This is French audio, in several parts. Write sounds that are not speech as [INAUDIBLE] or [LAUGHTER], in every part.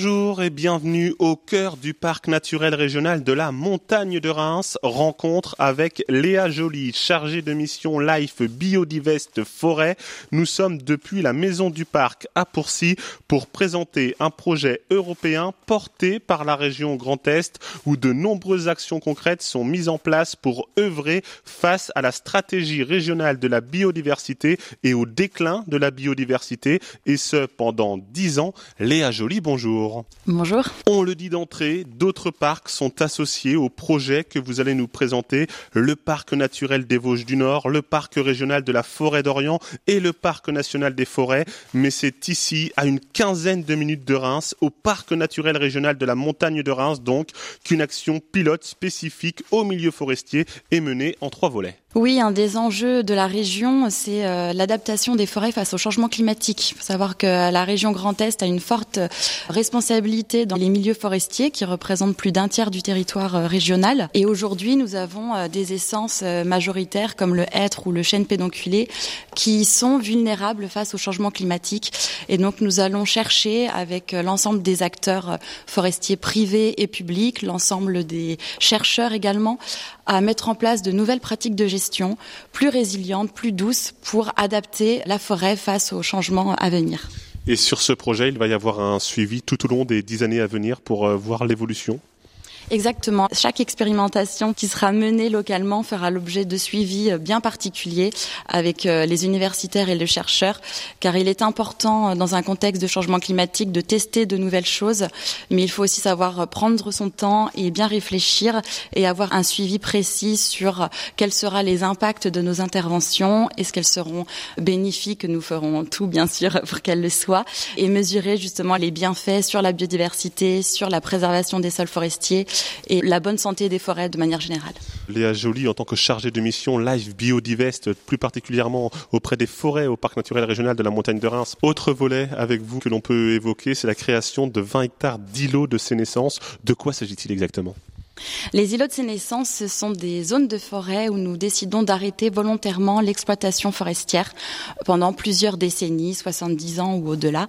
Bonjour et bienvenue au cœur du parc naturel régional de la montagne de Reims. Rencontre avec Léa Joly, chargée de mission Life Biodiveste Forêt. Nous sommes depuis la maison du parc à Pourcy pour présenter un projet européen porté par la région Grand Est où de nombreuses actions concrètes sont mises en place pour œuvrer face à la stratégie régionale de la biodiversité et au déclin de la biodiversité et ce pendant dix ans. Léa Joly, bonjour. Bonjour. On le dit d'entrée, d'autres parcs sont associés au projet que vous allez nous présenter. Le parc naturel des Vosges du Nord, le parc régional de la forêt d'Orient et le parc national des forêts. Mais c'est ici, à une quinzaine de minutes de Reims, au parc naturel régional de la montagne de Reims, donc, qu'une action pilote spécifique au milieu forestier est menée en trois volets. Oui, un des enjeux de la région, c'est euh, l'adaptation des forêts face au changement climatique. Il faut savoir que la région Grand Est a une forte responsabilité dans les milieux forestiers qui représentent plus d'un tiers du territoire euh, régional. Et aujourd'hui, nous avons euh, des essences majoritaires comme le hêtre ou le chêne pédonculé qui sont vulnérables face au changement climatique. Et donc, nous allons chercher avec l'ensemble des acteurs forestiers privés et publics, l'ensemble des chercheurs également, à mettre en place de nouvelles pratiques de gestion plus résilientes, plus douces pour adapter la forêt face aux changements à venir. Et sur ce projet, il va y avoir un suivi tout au long des dix années à venir pour euh, voir l'évolution Exactement. Chaque expérimentation qui sera menée localement fera l'objet de suivi euh, bien particulier avec euh, les universitaires et les chercheurs, car il est important euh, dans un contexte de changement climatique de tester de nouvelles choses, mais il faut aussi savoir prendre son temps et bien réfléchir et avoir un suivi précis sur quels seront les impacts de nos interventions, est-ce qu'elles seront bénéfiques, nous ferons tout bien sûr [LAUGHS] pour qu'elles le soient, et mesurer justement les bienfaits sur la biodiversité, sur la préservation des sols forestiers et la bonne santé des forêts de manière générale. Léa Joly, en tant que chargée de mission Live Biodivest, plus particulièrement auprès des forêts au parc naturel régional de la montagne de Reims. Autre volet avec vous que l'on peut évoquer, c'est la création de 20 hectares d'îlots de sénescence. De quoi s'agit-il exactement? Les îlots de sénescence, ce sont des zones de forêt où nous décidons d'arrêter volontairement l'exploitation forestière pendant plusieurs décennies, 70 ans ou au-delà.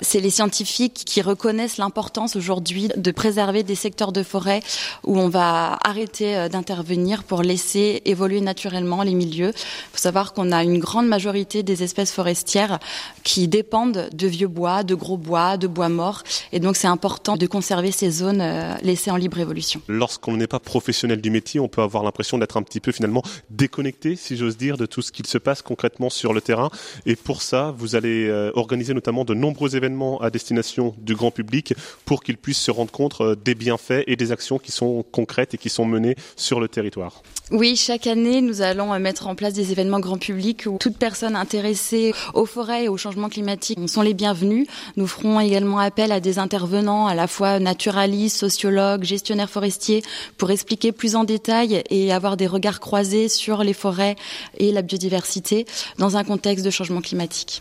C'est les scientifiques qui reconnaissent l'importance aujourd'hui de préserver des secteurs de forêt où on va arrêter euh, d'intervenir pour laisser évoluer naturellement les milieux. Il faut savoir qu'on a une grande majorité des espèces forestières qui dépendent de vieux bois, de gros bois, de bois morts. Et donc c'est important de conserver ces zones euh, laissées en libre évolution lorsqu'on n'est pas professionnel du métier, on peut avoir l'impression d'être un petit peu finalement déconnecté, si j'ose dire, de tout ce qu'il se passe concrètement sur le terrain. Et pour ça, vous allez euh, organiser notamment de nombreux événements à destination du grand public pour qu'il puisse se rendre compte euh, des bienfaits et des actions qui sont concrètes et qui sont menées sur le territoire. Oui, chaque année, nous allons euh, mettre en place des événements grand public où toute personne intéressée aux forêts et au changement climatique sont les bienvenus. Nous ferons également appel à des intervenants à la fois naturalistes, sociologues, gestionnaires forestiers pour expliquer plus en détail et avoir des regards croisés sur les forêts et la biodiversité dans un contexte de changement climatique.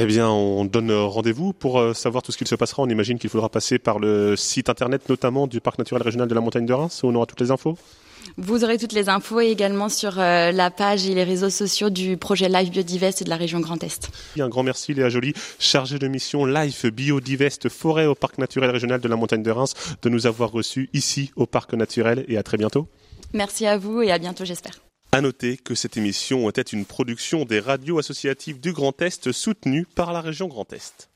Eh bien, on donne rendez-vous pour euh, savoir tout ce qu'il se passera. On imagine qu'il faudra passer par le site internet notamment du Parc naturel régional de la montagne de Reims où on aura toutes les infos. Vous aurez toutes les infos également sur euh, la page et les réseaux sociaux du projet Live Biodivest et de la région Grand Est. Un grand merci Léa Joly, chargée de mission Live Biodivest Forêt au Parc naturel régional de la montagne de Reims, de nous avoir reçus ici au Parc naturel et à très bientôt. Merci à vous et à bientôt j'espère. À noter que cette émission était une production des radios associatives du Grand Est soutenue par la région Grand Est.